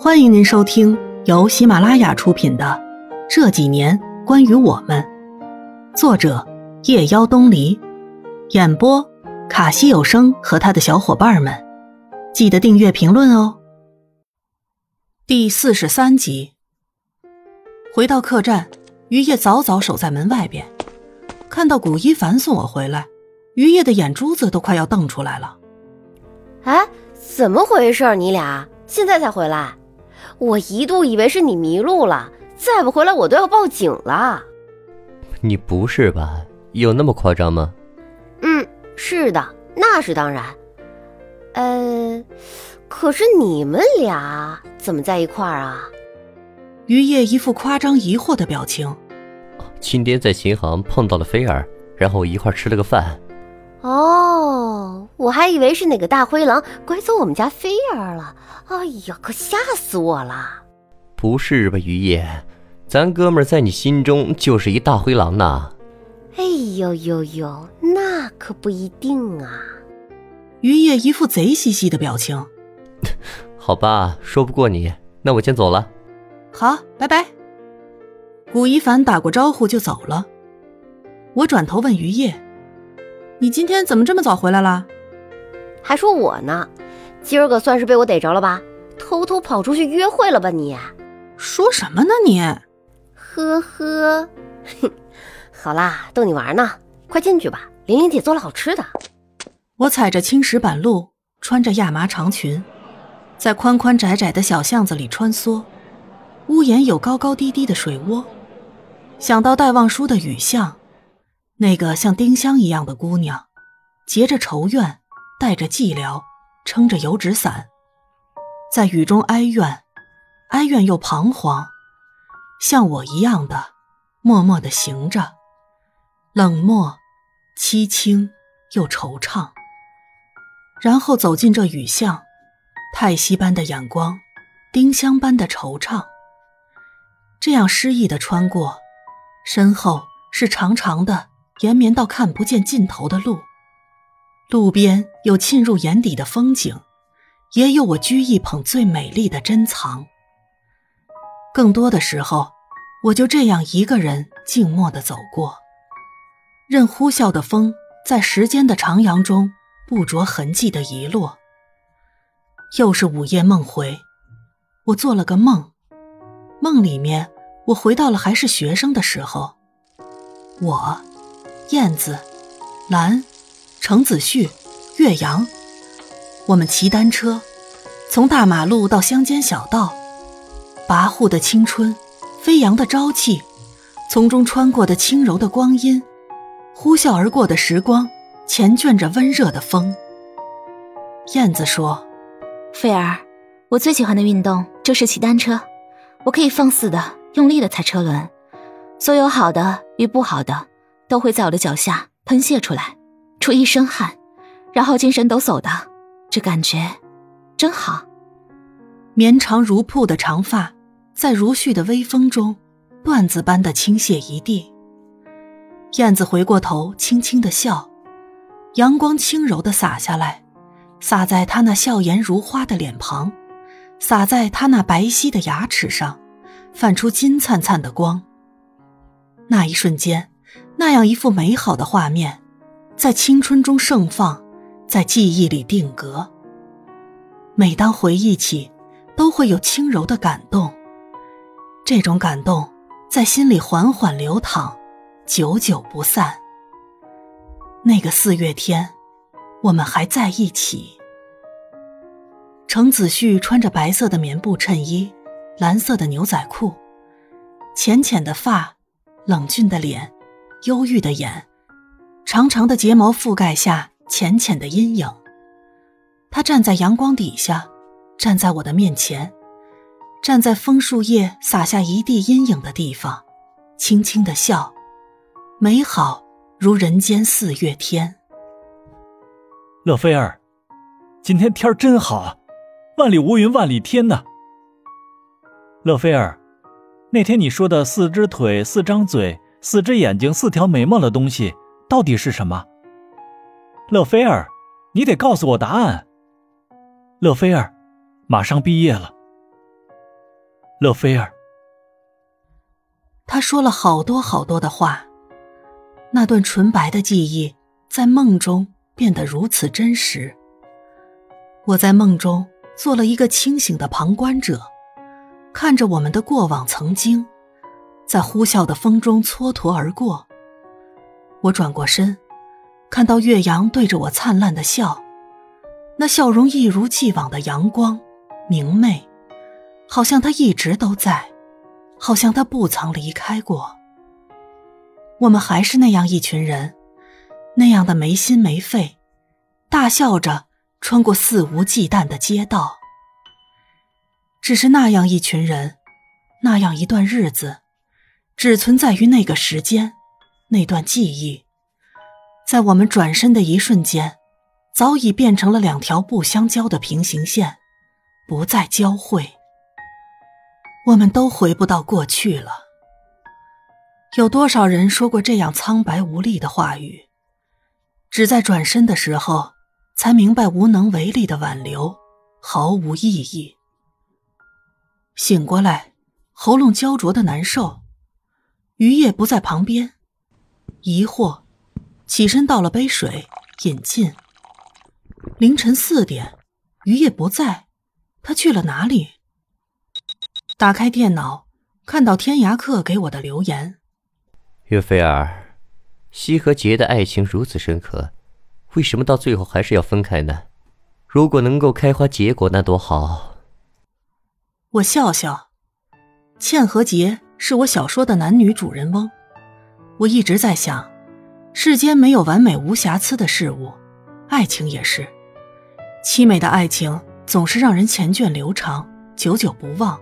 欢迎您收听由喜马拉雅出品的《这几年关于我们》，作者夜妖东篱，演播卡西有声和他的小伙伴们。记得订阅、评论哦。第四十三集，回到客栈，于夜早早守在门外边，看到古一凡送我回来，于夜的眼珠子都快要瞪出来了。哎，怎么回事？你俩现在才回来？我一度以为是你迷路了，再不回来我都要报警了。你不是吧？有那么夸张吗？嗯，是的，那是当然。呃，可是你们俩怎么在一块儿啊？于叶一副夸张疑惑的表情。今天在琴行碰到了菲儿，然后一块吃了个饭。哦，我还以为是哪个大灰狼拐走我们家菲儿了。哎呀，可吓死我了！不是吧，于叶，咱哥们在你心中就是一大灰狼呐。哎呦呦呦，那可不一定啊。于叶一副贼兮兮的表情。好吧，说不过你，那我先走了。好，拜拜。古一凡打过招呼就走了。我转头问于叶。你今天怎么这么早回来了？还说我呢，今儿个算是被我逮着了吧？偷偷跑出去约会了吧你？说什么呢你？呵呵，哼，好啦，逗你玩呢，快进去吧，玲玲姐做了好吃的。我踩着青石板路，穿着亚麻长裙，在宽宽窄窄的小巷子里穿梭。屋檐有高高低低的水窝，想到戴望舒的雨巷。那个像丁香一样的姑娘，结着愁怨，带着寂寥，撑着油纸伞，在雨中哀怨，哀怨又彷徨，像我一样的，默默的行着，冷漠、凄清又惆怅。然后走进这雨巷，太息般的眼光，丁香般的惆怅。这样诗意的穿过，身后是长长的。延绵到看不见尽头的路，路边有沁入眼底的风景，也有我居一捧最美丽的珍藏。更多的时候，我就这样一个人静默的走过，任呼啸的风在时间的长廊中不着痕迹的遗落。又是午夜梦回，我做了个梦，梦里面我回到了还是学生的时候，我。燕子、兰、程子旭、岳阳，我们骑单车，从大马路到乡间小道，跋扈的青春，飞扬的朝气，从中穿过的轻柔的光阴，呼啸而过的时光，缱绻着温热的风。燕子说：“菲儿，我最喜欢的运动就是骑单车，我可以放肆的、用力的踩车轮，所有好的与不好的。”都会在我的脚下喷泄出来，出一身汗，然后精神抖擞的，这感觉真好。绵长如瀑的长发，在如絮的微风中，缎子般的倾泻一地。燕子回过头，轻轻的笑，阳光轻柔的洒下来，洒在她那笑颜如花的脸庞，洒在她那白皙的牙齿上，泛出金灿灿的光。那一瞬间。那样一幅美好的画面，在青春中盛放，在记忆里定格。每当回忆起，都会有轻柔的感动。这种感动在心里缓缓流淌，久久不散。那个四月天，我们还在一起。程子旭穿着白色的棉布衬衣，蓝色的牛仔裤，浅浅的发，冷峻的脸。忧郁的眼，长长的睫毛覆盖下浅浅的阴影。他站在阳光底下，站在我的面前，站在枫树叶洒下一地阴影的地方，轻轻的笑，美好如人间四月天。乐菲儿，今天天儿真好，万里无云万里天呐。乐菲儿，那天你说的四只腿、四张嘴。四只眼睛、四条眉毛的东西到底是什么？乐菲儿，你得告诉我答案。乐菲儿，马上毕业了，乐菲儿。他说了好多好多的话，那段纯白的记忆在梦中变得如此真实。我在梦中做了一个清醒的旁观者，看着我们的过往曾经，在呼啸的风中蹉跎而过。我转过身，看到岳阳对着我灿烂的笑，那笑容一如既往的阳光明媚，好像他一直都在。好像他不曾离开过。我们还是那样一群人，那样的没心没肺，大笑着穿过肆无忌惮的街道。只是那样一群人，那样一段日子，只存在于那个时间，那段记忆，在我们转身的一瞬间，早已变成了两条不相交的平行线，不再交汇。我们都回不到过去了。有多少人说过这样苍白无力的话语？只在转身的时候，才明白无能为力的挽留毫无意义。醒过来，喉咙焦灼的难受，余叶不在旁边，疑惑，起身倒了杯水饮尽。凌晨四点，余叶不在，他去了哪里？打开电脑，看到天涯客给我的留言。岳菲儿，西和杰的爱情如此深刻，为什么到最后还是要分开呢？如果能够开花结果，那多好。我笑笑，倩和杰是我小说的男女主人翁。我一直在想，世间没有完美无瑕疵的事物，爱情也是。凄美的爱情总是让人缱绻流长，久久不忘。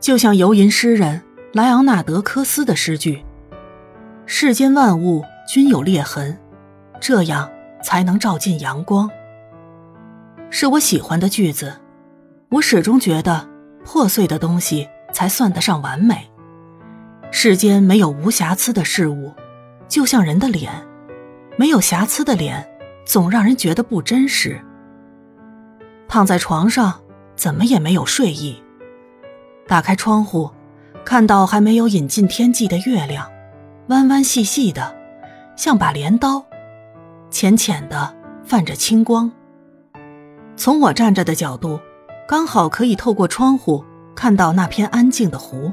就像游吟诗人莱昂纳德·科斯的诗句：“世间万物均有裂痕，这样才能照进阳光。”是我喜欢的句子。我始终觉得，破碎的东西才算得上完美。世间没有无瑕疵的事物，就像人的脸，没有瑕疵的脸，总让人觉得不真实。躺在床上，怎么也没有睡意。打开窗户，看到还没有引进天际的月亮，弯弯细细的，像把镰刀，浅浅的泛着青光。从我站着的角度，刚好可以透过窗户看到那片安静的湖，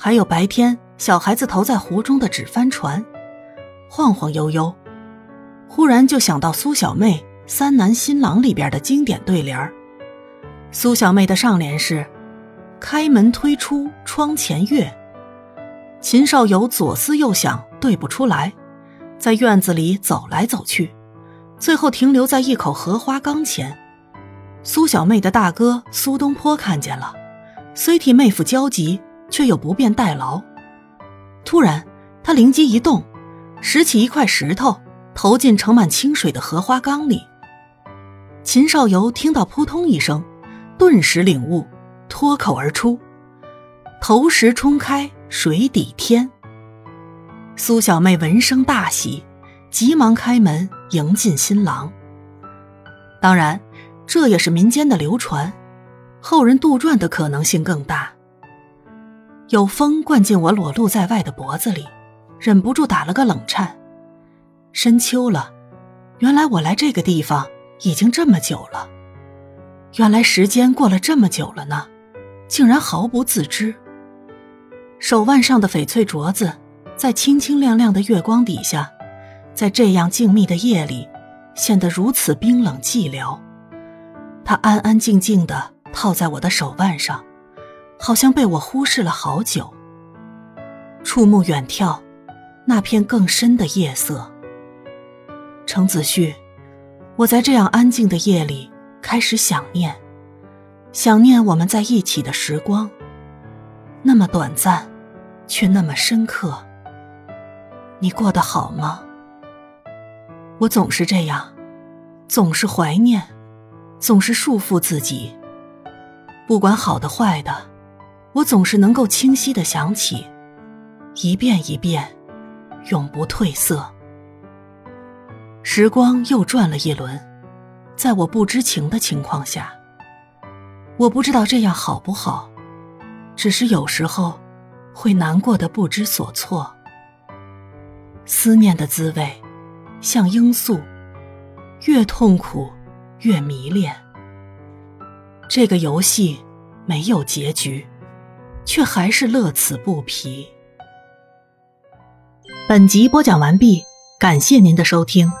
还有白天小孩子投在湖中的纸帆船，晃晃悠悠。忽然就想到苏小妹《三男新郎》里边的经典对联苏小妹的上联是。开门推出窗前月，秦少游左思右想对不出来，在院子里走来走去，最后停留在一口荷花缸前。苏小妹的大哥苏东坡看见了，虽替妹夫焦急，却又不便代劳。突然，他灵机一动，拾起一块石头，投进盛满清水的荷花缸里。秦少游听到扑通一声，顿时领悟。脱口而出：“投石冲开水底天。”苏小妹闻声大喜，急忙开门迎进新郎。当然，这也是民间的流传，后人杜撰的可能性更大。有风灌进我裸露在外的脖子里，忍不住打了个冷颤。深秋了，原来我来这个地方已经这么久了，原来时间过了这么久了呢。竟然毫不自知。手腕上的翡翠镯子，在清清亮亮的月光底下，在这样静谧的夜里，显得如此冰冷寂寥。它安安静静的套在我的手腕上，好像被我忽视了好久。触目远眺，那片更深的夜色。程子旭，我在这样安静的夜里开始想念。想念我们在一起的时光，那么短暂，却那么深刻。你过得好吗？我总是这样，总是怀念，总是束缚自己。不管好的坏的，我总是能够清晰的想起，一遍一遍，永不褪色。时光又转了一轮，在我不知情的情况下。我不知道这样好不好，只是有时候会难过的不知所措。思念的滋味，像罂粟，越痛苦越迷恋。这个游戏没有结局，却还是乐此不疲。本集播讲完毕，感谢您的收听。